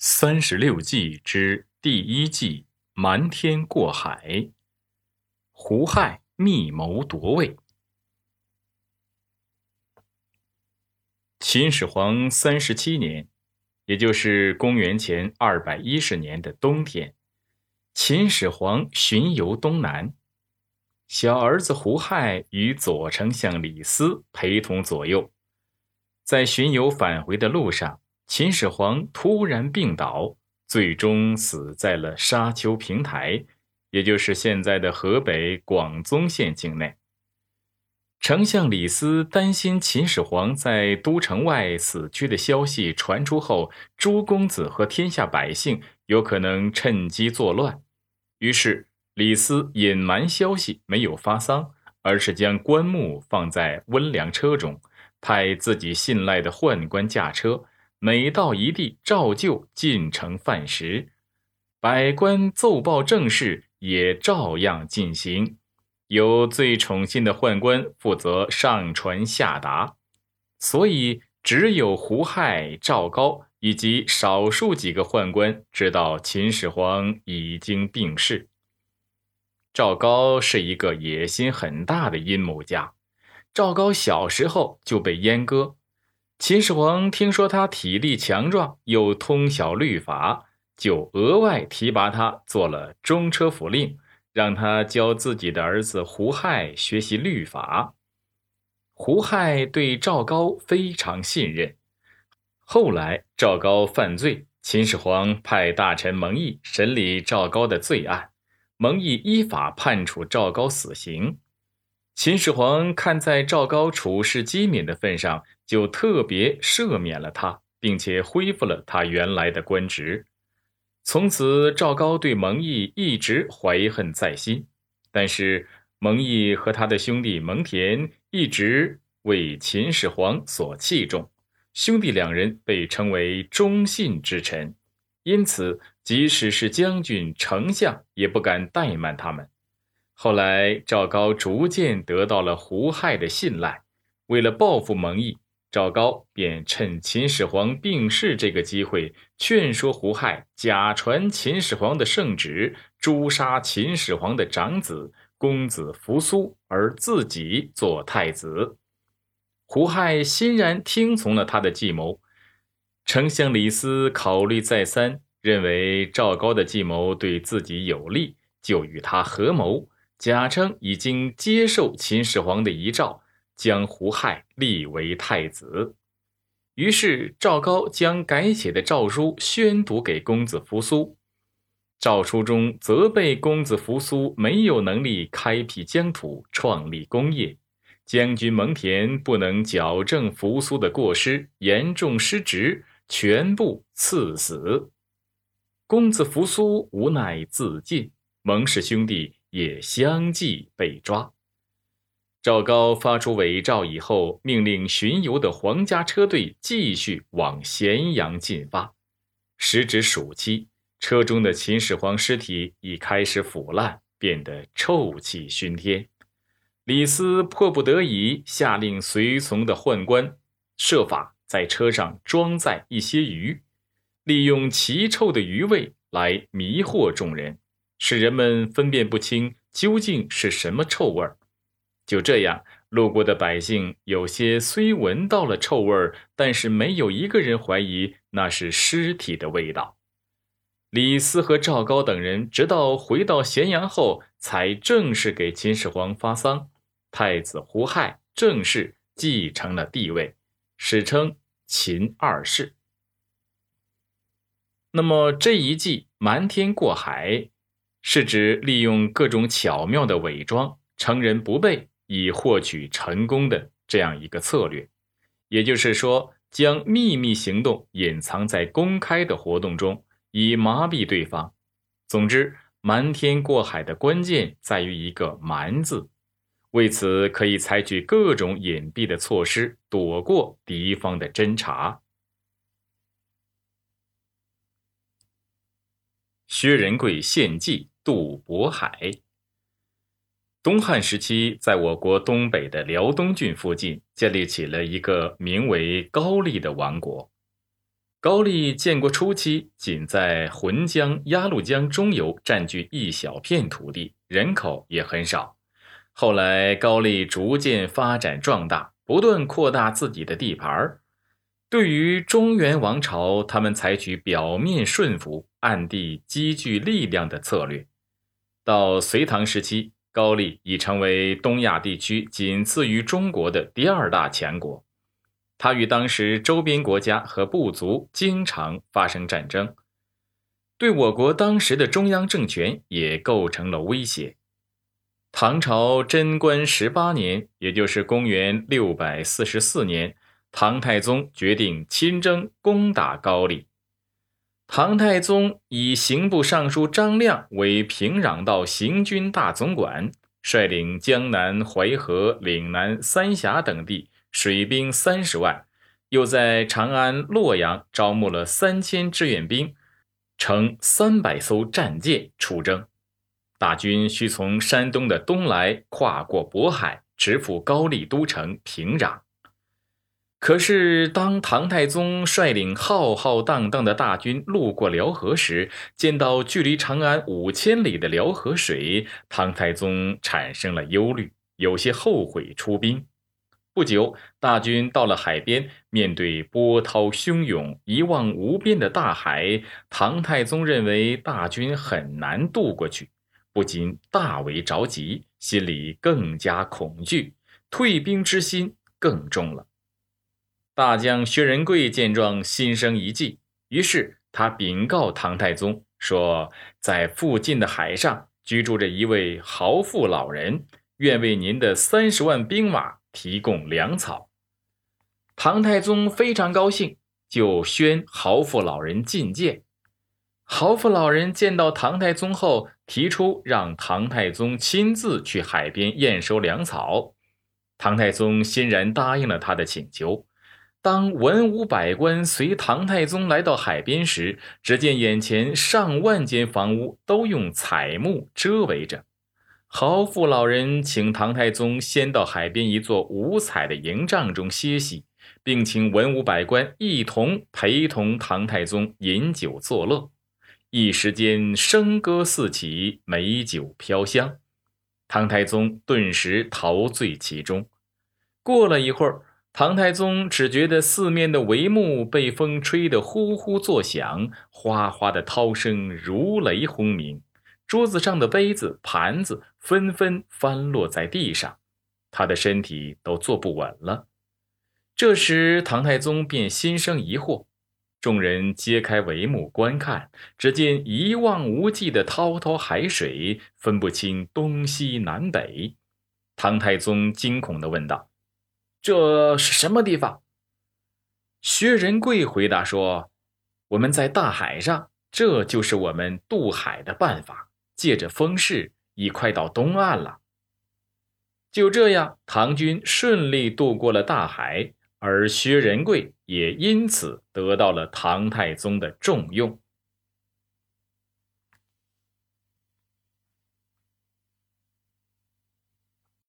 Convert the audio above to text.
三十六计之第一计：瞒天过海。胡亥密谋夺位。秦始皇三十七年，也就是公元前二百一十年的冬天，秦始皇巡游东南，小儿子胡亥与左丞相李斯陪同左右，在巡游返回的路上。秦始皇突然病倒，最终死在了沙丘平台，也就是现在的河北广宗县境内。丞相李斯担心秦始皇在都城外死去的消息传出后，诸公子和天下百姓有可能趁机作乱，于是李斯隐瞒消息，没有发丧，而是将棺木放在温凉车中，派自己信赖的宦官驾车。每到一地，照旧进城饭食，百官奏报政事也照样进行。由最宠信的宦官负责上传下达，所以只有胡亥、赵高以及少数几个宦官知道秦始皇已经病逝。赵高是一个野心很大的阴谋家，赵高小时候就被阉割。秦始皇听说他体力强壮，又通晓律法，就额外提拔他做了中车府令，让他教自己的儿子胡亥学习律法。胡亥对赵高非常信任。后来赵高犯罪，秦始皇派大臣蒙毅审理赵高的罪案，蒙毅依法判处赵高死刑。秦始皇看在赵高处事机敏的份上，就特别赦免了他，并且恢复了他原来的官职。从此，赵高对蒙毅一直怀恨在心。但是，蒙毅和他的兄弟蒙恬一直为秦始皇所器重，兄弟两人被称为忠信之臣，因此，即使是将军、丞相也不敢怠慢他们。后来，赵高逐渐得到了胡亥的信赖。为了报复蒙毅，赵高便趁秦始皇病逝这个机会，劝说胡亥假传秦始皇的圣旨，诛杀秦始皇的长子公子扶苏，而自己做太子。胡亥欣然听从了他的计谋。丞相李斯考虑再三，认为赵高的计谋对自己有利，就与他合谋。假称已经接受秦始皇的遗诏，将胡亥立为太子。于是赵高将改写的诏书宣读给公子扶苏。诏书中责备公子扶苏没有能力开辟疆土、创立功业，将军蒙恬不能矫正扶苏的过失，严重失职，全部赐死。公子扶苏无奈自尽，蒙氏兄弟。也相继被抓。赵高发出伪诏以后，命令巡游的皇家车队继续往咸阳进发。时值暑期，车中的秦始皇尸体已开始腐烂，变得臭气熏天。李斯迫不得已，下令随从的宦官设法在车上装载一些鱼，利用奇臭的鱼味来迷惑众人。使人们分辨不清究竟是什么臭味儿。就这样，路过的百姓有些虽闻到了臭味儿，但是没有一个人怀疑那是尸体的味道。李斯和赵高等人直到回到咸阳后，才正式给秦始皇发丧，太子胡亥正式继承了帝位，史称秦二世。那么这一计瞒天过海。是指利用各种巧妙的伪装，乘人不备，以获取成功的这样一个策略。也就是说，将秘密行动隐藏在公开的活动中，以麻痹对方。总之，瞒天过海的关键在于一个“瞒”字。为此，可以采取各种隐蔽的措施，躲过敌方的侦查。薛仁贵献计渡渤海。东汉时期，在我国东北的辽东郡附近，建立起了一个名为高丽的王国。高丽建国初期，仅在浑江、鸭绿江中游占据一小片土地，人口也很少。后来，高丽逐渐发展壮大，不断扩大自己的地盘儿对于中原王朝，他们采取表面顺服、暗地积聚力量的策略。到隋唐时期，高丽已成为东亚地区仅次于中国的第二大强国。他与当时周边国家和部族经常发生战争，对我国当时的中央政权也构成了威胁。唐朝贞观十八年，也就是公元六百四十四年，唐太宗决定亲征攻打高丽。唐太宗以刑部尚书张亮为平壤道行军大总管，率领江南、淮河、岭南、三峡等地。水兵三十万，又在长安、洛阳招募了三千志愿兵，乘三百艘战舰出征。大军需从山东的东来，跨过渤海，直赴高丽都城平壤。可是，当唐太宗率领浩浩荡荡的大军路过辽河时，见到距离长安五千里的辽河水，唐太宗产生了忧虑，有些后悔出兵。不久，大军到了海边，面对波涛汹涌、一望无边的大海，唐太宗认为大军很难渡过去，不禁大为着急，心里更加恐惧，退兵之心更重了。大将薛仁贵见状，心生一计，于是他禀告唐太宗说，在附近的海上居住着一位豪富老人，愿为您的三十万兵马。提供粮草，唐太宗非常高兴，就宣豪富老人觐见。豪富老人见到唐太宗后，提出让唐太宗亲自去海边验收粮草。唐太宗欣然答应了他的请求。当文武百官随唐太宗来到海边时，只见眼前上万间房屋都用彩木遮围着。豪富老人请唐太宗先到海边一座五彩的营帐中歇息，并请文武百官一同陪同唐太宗饮酒作乐。一时间，笙歌四起，美酒飘香，唐太宗顿时陶醉其中。过了一会儿，唐太宗只觉得四面的帷幕被风吹得呼呼作响，哗哗的涛声如雷轰鸣。桌子上的杯子、盘子纷纷翻落在地上，他的身体都坐不稳了。这时，唐太宗便心生疑惑。众人揭开帷幕观看，只见一望无际的滔滔海水，分不清东西南北。唐太宗惊恐地问道：“这是什么地方？”薛仁贵回答说：“我们在大海上，这就是我们渡海的办法。”借着风势，已快到东岸了。就这样，唐军顺利渡过了大海，而薛仁贵也因此得到了唐太宗的重用。